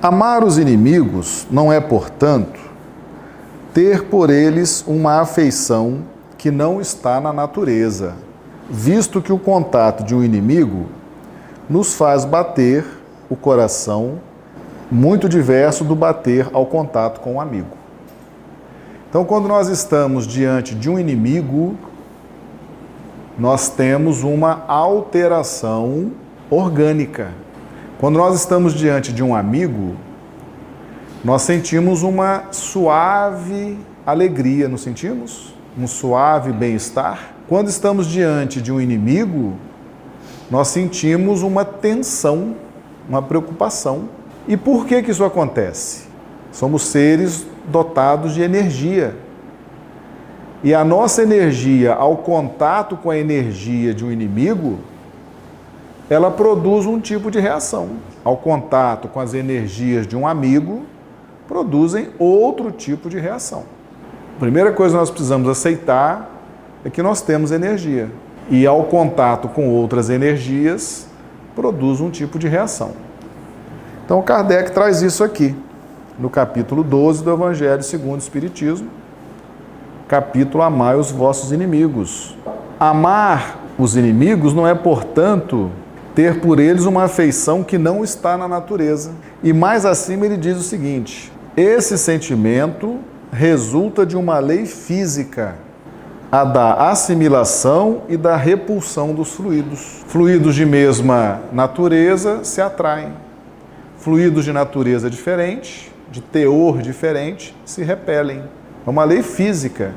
Amar os inimigos não é, portanto, ter por eles uma afeição que não está na natureza, visto que o contato de um inimigo nos faz bater o coração muito diverso do bater ao contato com um amigo. Então, quando nós estamos diante de um inimigo, nós temos uma alteração orgânica. Quando nós estamos diante de um amigo, nós sentimos uma suave alegria, não sentimos? Um suave bem-estar. Quando estamos diante de um inimigo, nós sentimos uma tensão, uma preocupação. E por que, que isso acontece? Somos seres dotados de energia. E a nossa energia, ao contato com a energia de um inimigo, ela produz um tipo de reação. Ao contato com as energias de um amigo, produzem outro tipo de reação. A primeira coisa que nós precisamos aceitar é que nós temos energia. E ao contato com outras energias, produz um tipo de reação. Então Kardec traz isso aqui, no capítulo 12 do Evangelho segundo o Espiritismo, capítulo Amai os vossos inimigos. Amar os inimigos não é, portanto, ter por eles uma afeição que não está na natureza. E mais acima ele diz o seguinte: esse sentimento resulta de uma lei física, a da assimilação e da repulsão dos fluidos. Fluidos de mesma natureza se atraem. Fluidos de natureza diferente, de teor diferente, se repelem. É uma lei física.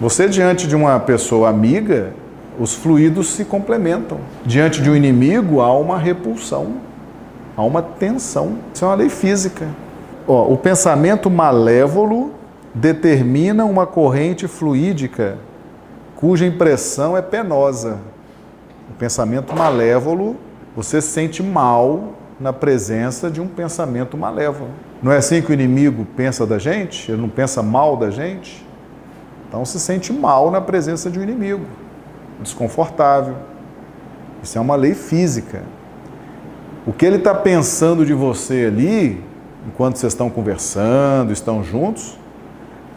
Você, diante de uma pessoa amiga, os fluidos se complementam. Diante de um inimigo, há uma repulsão, há uma tensão. Isso é uma lei física. Ó, o pensamento malévolo determina uma corrente fluídica cuja impressão é penosa. O pensamento malévolo, você se sente mal na presença de um pensamento malévolo. Não é assim que o inimigo pensa da gente? Ele não pensa mal da gente? Então se sente mal na presença de um inimigo, desconfortável. Isso é uma lei física. O que ele está pensando de você ali, enquanto vocês estão conversando, estão juntos,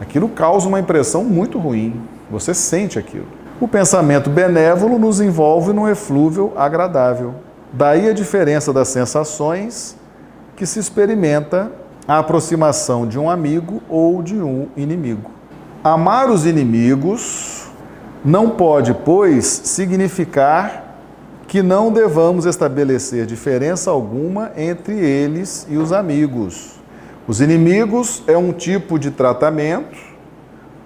aquilo causa uma impressão muito ruim. Você sente aquilo. O pensamento benévolo nos envolve num eflúvio agradável. Daí a diferença das sensações que se experimenta a aproximação de um amigo ou de um inimigo. Amar os inimigos não pode, pois, significar que não devamos estabelecer diferença alguma entre eles e os amigos. Os inimigos é um tipo de tratamento,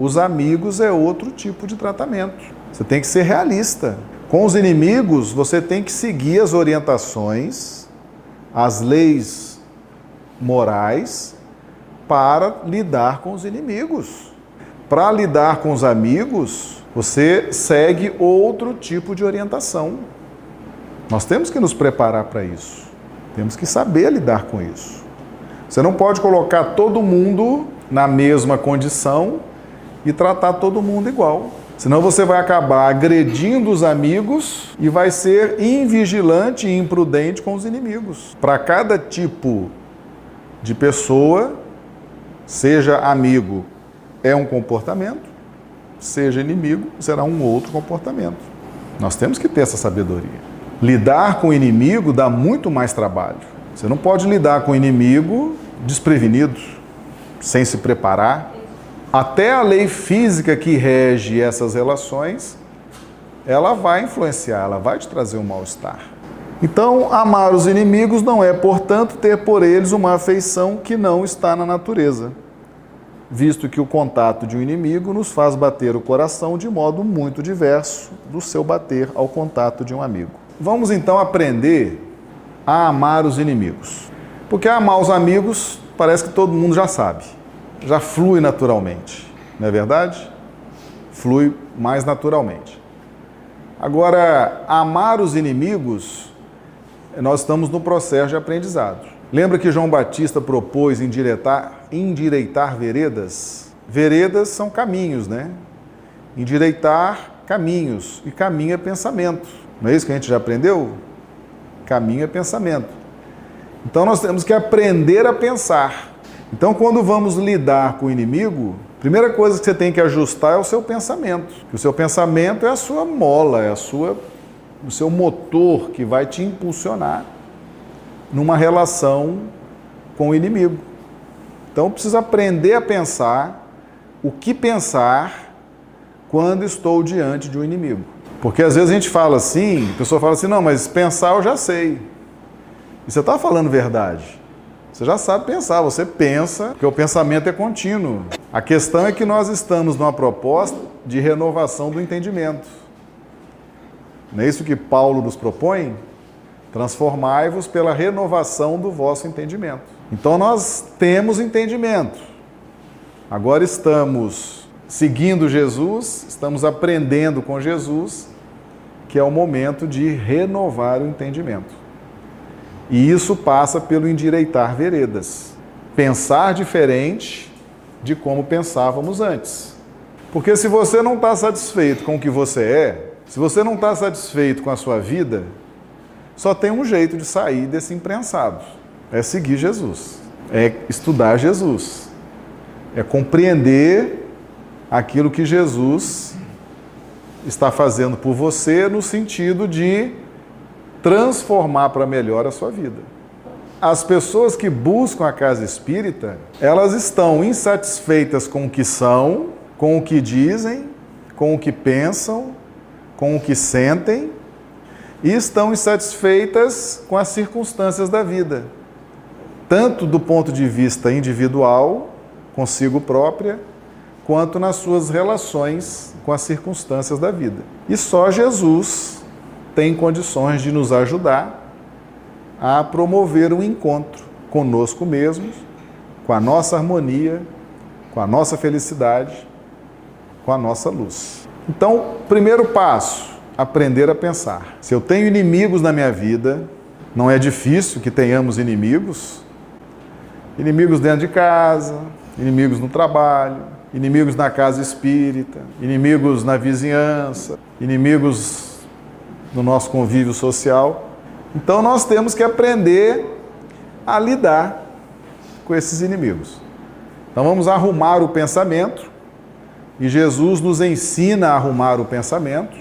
os amigos é outro tipo de tratamento. Você tem que ser realista. Com os inimigos, você tem que seguir as orientações, as leis morais para lidar com os inimigos. Para lidar com os amigos, você segue outro tipo de orientação. Nós temos que nos preparar para isso. Temos que saber lidar com isso. Você não pode colocar todo mundo na mesma condição e tratar todo mundo igual. Senão você vai acabar agredindo os amigos e vai ser invigilante e imprudente com os inimigos. Para cada tipo de pessoa, seja amigo, é um comportamento, seja inimigo, será um outro comportamento. Nós temos que ter essa sabedoria. Lidar com o inimigo dá muito mais trabalho. Você não pode lidar com o inimigo desprevenido, sem se preparar. Até a lei física que rege essas relações, ela vai influenciar, ela vai te trazer um mal-estar. Então, amar os inimigos não é, portanto, ter por eles uma afeição que não está na natureza, visto que o contato de um inimigo nos faz bater o coração de modo muito diverso do seu bater ao contato de um amigo. Vamos então aprender a amar os inimigos. Porque amar os amigos parece que todo mundo já sabe, já flui naturalmente, não é verdade? Flui mais naturalmente. Agora, amar os inimigos nós estamos no processo de aprendizado. Lembra que João Batista propôs endireitar, endireitar veredas? Veredas são caminhos, né? Endireitar caminhos. E caminho é pensamento. Não é isso que a gente já aprendeu? Caminho é pensamento. Então nós temos que aprender a pensar. Então, quando vamos lidar com o inimigo, primeira coisa que você tem que ajustar é o seu pensamento. O seu pensamento é a sua mola, é a sua, o seu motor que vai te impulsionar numa relação com o inimigo. Então, precisa aprender a pensar o que pensar quando estou diante de um inimigo. Porque às vezes a gente fala assim, a pessoa fala assim, não, mas pensar eu já sei. E você está falando verdade. Você já sabe pensar, você pensa, porque o pensamento é contínuo. A questão é que nós estamos numa proposta de renovação do entendimento. Não é isso que Paulo nos propõe? Transformai-vos pela renovação do vosso entendimento. Então nós temos entendimento. Agora estamos seguindo Jesus, estamos aprendendo com Jesus, que é o momento de renovar o entendimento. E isso passa pelo endireitar veredas. Pensar diferente de como pensávamos antes. Porque se você não está satisfeito com o que você é, se você não está satisfeito com a sua vida, só tem um jeito de sair desse imprensado: é seguir Jesus, é estudar Jesus, é compreender aquilo que Jesus está fazendo por você no sentido de transformar para melhor a sua vida. As pessoas que buscam a casa espírita, elas estão insatisfeitas com o que são, com o que dizem, com o que pensam, com o que sentem e estão insatisfeitas com as circunstâncias da vida, tanto do ponto de vista individual, consigo própria, quanto nas suas relações com as circunstâncias da vida. E só Jesus tem condições de nos ajudar a promover um encontro conosco mesmos, com a nossa harmonia, com a nossa felicidade, com a nossa luz. Então, primeiro passo, aprender a pensar. Se eu tenho inimigos na minha vida, não é difícil que tenhamos inimigos. Inimigos dentro de casa, inimigos no trabalho, inimigos na casa espírita, inimigos na vizinhança, inimigos no nosso convívio social. Então nós temos que aprender a lidar com esses inimigos. Então vamos arrumar o pensamento e Jesus nos ensina a arrumar o pensamento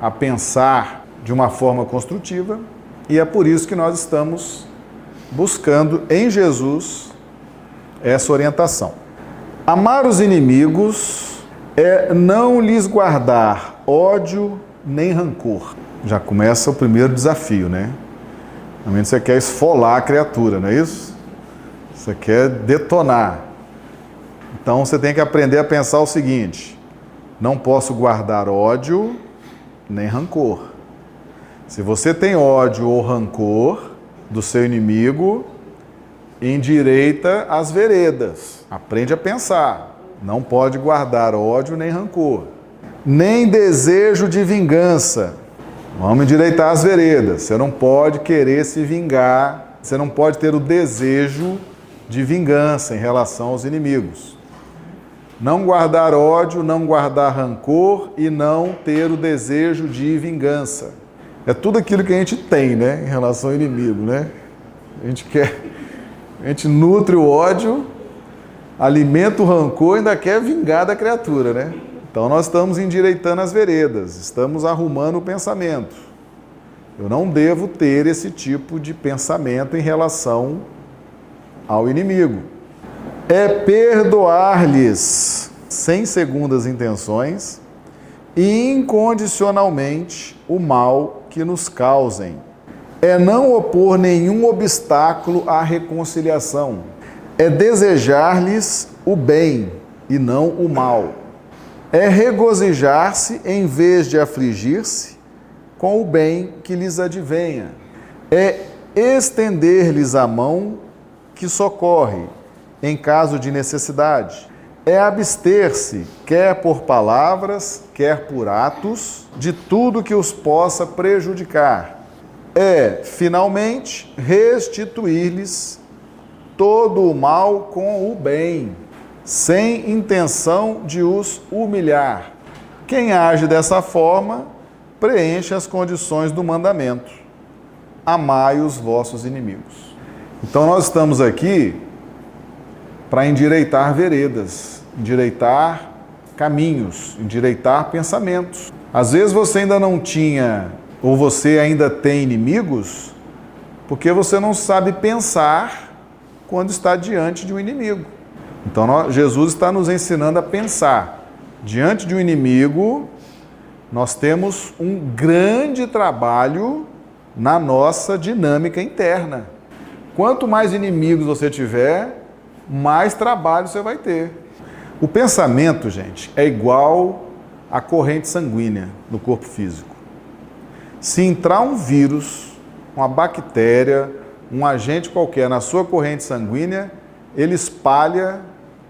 a pensar de uma forma construtiva, e é por isso que nós estamos buscando em Jesus essa orientação. Amar os inimigos é não lhes guardar ódio nem rancor. Já começa o primeiro desafio, né? Realmente você quer esfolar a criatura, não é isso? Você quer detonar. Então você tem que aprender a pensar o seguinte: não posso guardar ódio nem rancor. Se você tem ódio ou rancor do seu inimigo, endireita as veredas. Aprende a pensar. Não pode guardar ódio nem rancor. Nem desejo de vingança. Vamos endireitar as veredas. Você não pode querer se vingar. Você não pode ter o desejo de vingança em relação aos inimigos. Não guardar ódio, não guardar rancor e não ter o desejo de vingança. É tudo aquilo que a gente tem, né, em relação ao inimigo, né? A gente quer, a gente nutre o ódio, alimenta o rancor ainda quer vingar da criatura, né? Então nós estamos endireitando as veredas, estamos arrumando o pensamento. Eu não devo ter esse tipo de pensamento em relação ao inimigo é perdoar-lhes sem segundas intenções e incondicionalmente o mal que nos causem. É não opor nenhum obstáculo à reconciliação. É desejar-lhes o bem e não o mal. É regozijar-se em vez de afligir-se com o bem que lhes advenha. É estender-lhes a mão que socorre em caso de necessidade. É abster-se, quer por palavras, quer por atos, de tudo que os possa prejudicar. É, finalmente, restituir-lhes todo o mal com o bem, sem intenção de os humilhar. Quem age dessa forma preenche as condições do mandamento: amai os vossos inimigos. Então nós estamos aqui para endireitar veredas, endireitar caminhos, endireitar pensamentos. Às vezes você ainda não tinha, ou você ainda tem inimigos, porque você não sabe pensar quando está diante de um inimigo. Então nós, Jesus está nos ensinando a pensar. Diante de um inimigo, nós temos um grande trabalho na nossa dinâmica interna. Quanto mais inimigos você tiver, mais trabalho você vai ter. O pensamento, gente, é igual à corrente sanguínea no corpo físico. Se entrar um vírus, uma bactéria, um agente qualquer na sua corrente sanguínea, ele espalha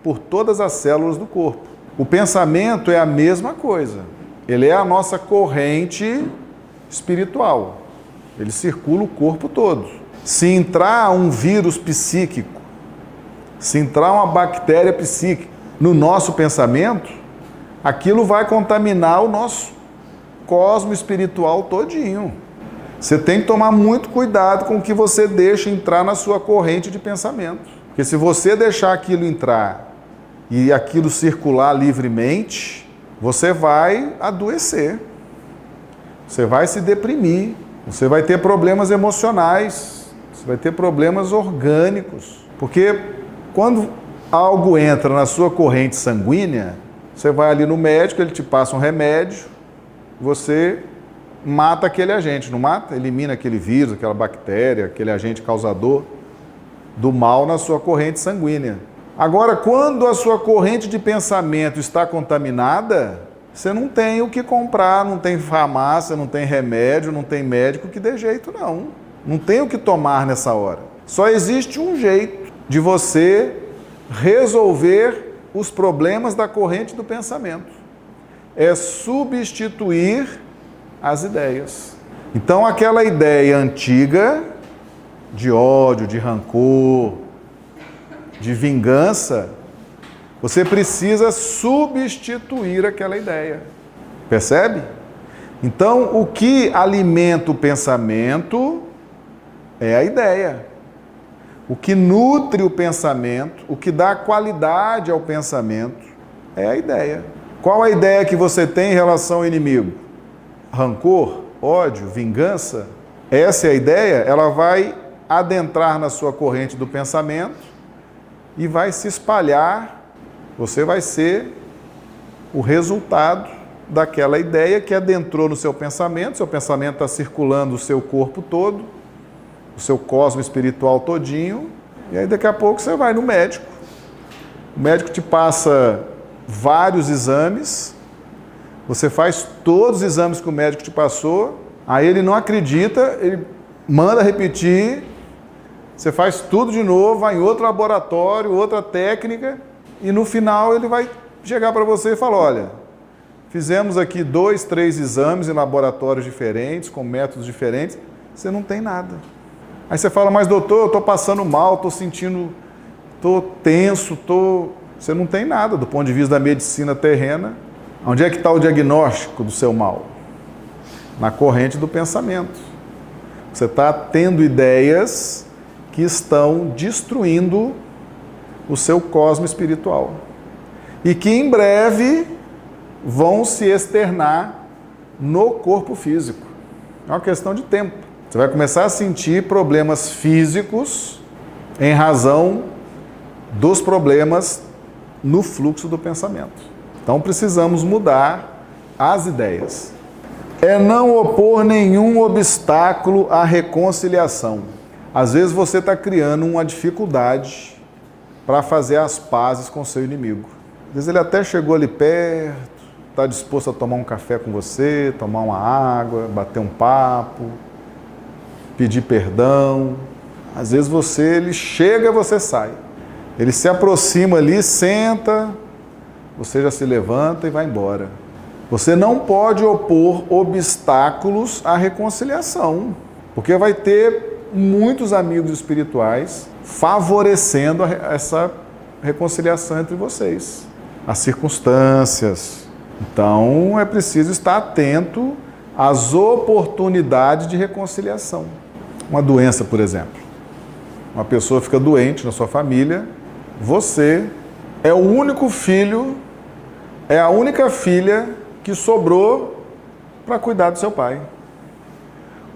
por todas as células do corpo. O pensamento é a mesma coisa. Ele é a nossa corrente espiritual. Ele circula o corpo todo. Se entrar um vírus psíquico, se entrar uma bactéria psíquica no nosso pensamento, aquilo vai contaminar o nosso cosmo espiritual todinho. Você tem que tomar muito cuidado com o que você deixa entrar na sua corrente de pensamento. Porque se você deixar aquilo entrar e aquilo circular livremente, você vai adoecer, você vai se deprimir, você vai ter problemas emocionais, você vai ter problemas orgânicos. Porque quando algo entra na sua corrente sanguínea, você vai ali no médico, ele te passa um remédio, você mata aquele agente, não mata? Elimina aquele vírus, aquela bactéria, aquele agente causador do mal na sua corrente sanguínea. Agora, quando a sua corrente de pensamento está contaminada, você não tem o que comprar, não tem farmácia, não tem remédio, não tem médico que dê jeito, não. Não tem o que tomar nessa hora. Só existe um jeito de você resolver os problemas da corrente do pensamento. É substituir as ideias. Então, aquela ideia antiga de ódio, de rancor, de vingança, você precisa substituir aquela ideia. Percebe? Então, o que alimenta o pensamento é a ideia. O que nutre o pensamento, o que dá qualidade ao pensamento é a ideia. Qual a ideia que você tem em relação ao inimigo? Rancor, ódio, vingança? Essa é a ideia, ela vai adentrar na sua corrente do pensamento e vai se espalhar. Você vai ser o resultado daquela ideia que adentrou no seu pensamento. Seu pensamento está circulando o seu corpo todo, o seu cosmo espiritual todinho. E aí daqui a pouco você vai no médico. O médico te passa vários exames. Você faz todos os exames que o médico te passou. Aí ele não acredita, ele manda repetir você faz tudo de novo, vai em outro laboratório, outra técnica, e no final ele vai chegar para você e falar: olha, fizemos aqui dois, três exames em laboratórios diferentes, com métodos diferentes, você não tem nada. Aí você fala, mas doutor, eu estou passando mal, estou sentindo, estou tenso, estou. Você não tem nada do ponto de vista da medicina terrena. Onde é que está o diagnóstico do seu mal? Na corrente do pensamento. Você está tendo ideias que estão destruindo o seu cosmo espiritual e que em breve vão se externar no corpo físico. É uma questão de tempo. Você vai começar a sentir problemas físicos em razão dos problemas no fluxo do pensamento. Então precisamos mudar as ideias. É não opor nenhum obstáculo à reconciliação. Às vezes você está criando uma dificuldade para fazer as pazes com seu inimigo. Às vezes ele até chegou ali perto, está disposto a tomar um café com você, tomar uma água, bater um papo, pedir perdão. Às vezes você, ele chega, você sai. Ele se aproxima ali, senta, você já se levanta e vai embora. Você não pode opor obstáculos à reconciliação, porque vai ter muitos amigos espirituais favorecendo essa reconciliação entre vocês, as circunstâncias. Então é preciso estar atento às oportunidades de reconciliação. Uma doença, por exemplo. uma pessoa fica doente na sua família, você é o único filho, é a única filha que sobrou para cuidar do seu pai.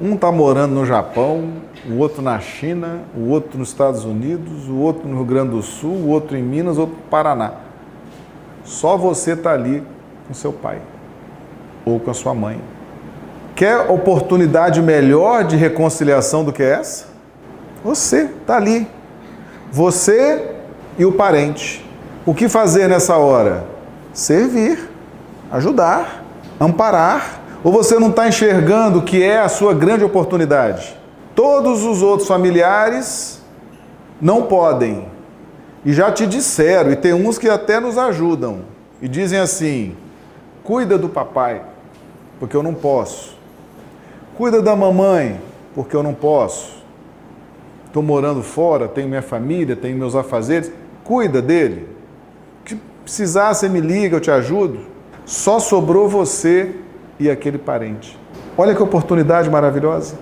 Um está morando no Japão, o outro na China, o outro nos Estados Unidos, o outro no Rio Grande do Sul, o outro em Minas, outro no Paraná. Só você está ali com seu pai ou com a sua mãe. Quer oportunidade melhor de reconciliação do que essa? Você está ali. Você e o parente. O que fazer nessa hora? Servir, ajudar, amparar. Ou você não está enxergando que é a sua grande oportunidade? Todos os outros familiares não podem. E já te disseram, e tem uns que até nos ajudam. E dizem assim: cuida do papai, porque eu não posso. Cuida da mamãe, porque eu não posso. Estou morando fora, tenho minha família, tenho meus afazeres. Cuida dele. Que precisar, você me liga, eu te ajudo. Só sobrou você e aquele parente. Olha que oportunidade maravilhosa.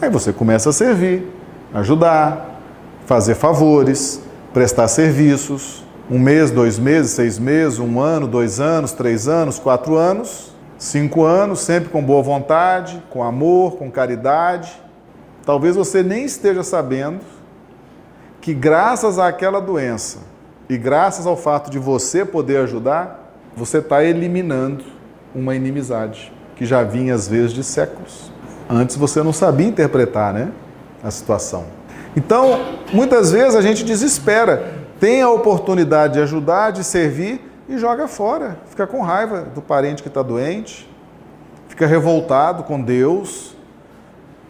Aí você começa a servir, ajudar, fazer favores, prestar serviços. Um mês, dois meses, seis meses, um ano, dois anos, três anos, quatro anos Cinco anos, sempre com boa vontade, com amor, com caridade. Talvez você nem esteja sabendo que, graças àquela doença e graças ao fato de você poder ajudar, você está eliminando uma inimizade que já vinha às vezes de séculos. Antes você não sabia interpretar né, a situação. Então, muitas vezes a gente desespera, tem a oportunidade de ajudar, de servir, e joga fora. Fica com raiva do parente que está doente, fica revoltado com Deus.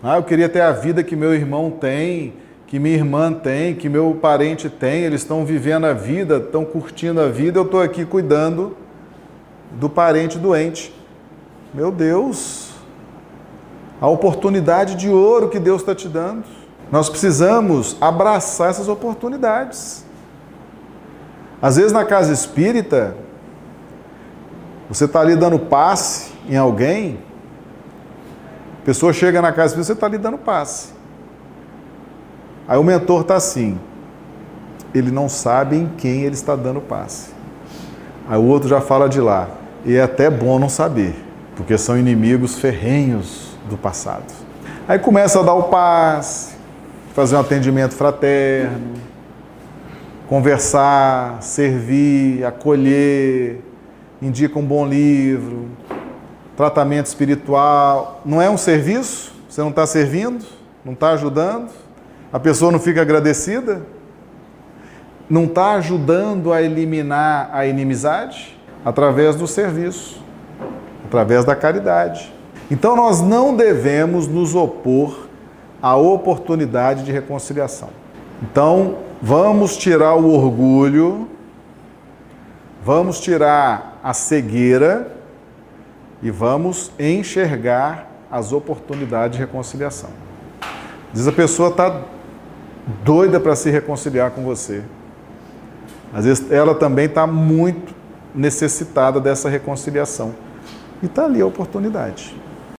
Ah, eu queria ter a vida que meu irmão tem, que minha irmã tem, que meu parente tem. Eles estão vivendo a vida, estão curtindo a vida. Eu estou aqui cuidando do parente doente. Meu Deus, a oportunidade de ouro que Deus está te dando. Nós precisamos abraçar essas oportunidades. Às vezes na casa espírita, você está ali dando passe em alguém, a pessoa chega na casa espírita, você está ali dando passe. Aí o mentor está assim, ele não sabe em quem ele está dando passe. Aí o outro já fala de lá, e é até bom não saber, porque são inimigos ferrenhos do passado. Aí começa a dar o passe, fazer um atendimento fraterno, conversar, servir, acolher, indica um bom livro, tratamento espiritual. Não é um serviço? Você não está servindo? Não está ajudando? A pessoa não fica agradecida? Não está ajudando a eliminar a inimizade? Através do serviço, através da caridade. Então nós não devemos nos opor à oportunidade de reconciliação. Então, Vamos tirar o orgulho, vamos tirar a cegueira e vamos enxergar as oportunidades de reconciliação. Diz a pessoa está doida para se reconciliar com você. Às vezes ela também está muito necessitada dessa reconciliação. E está ali a oportunidade.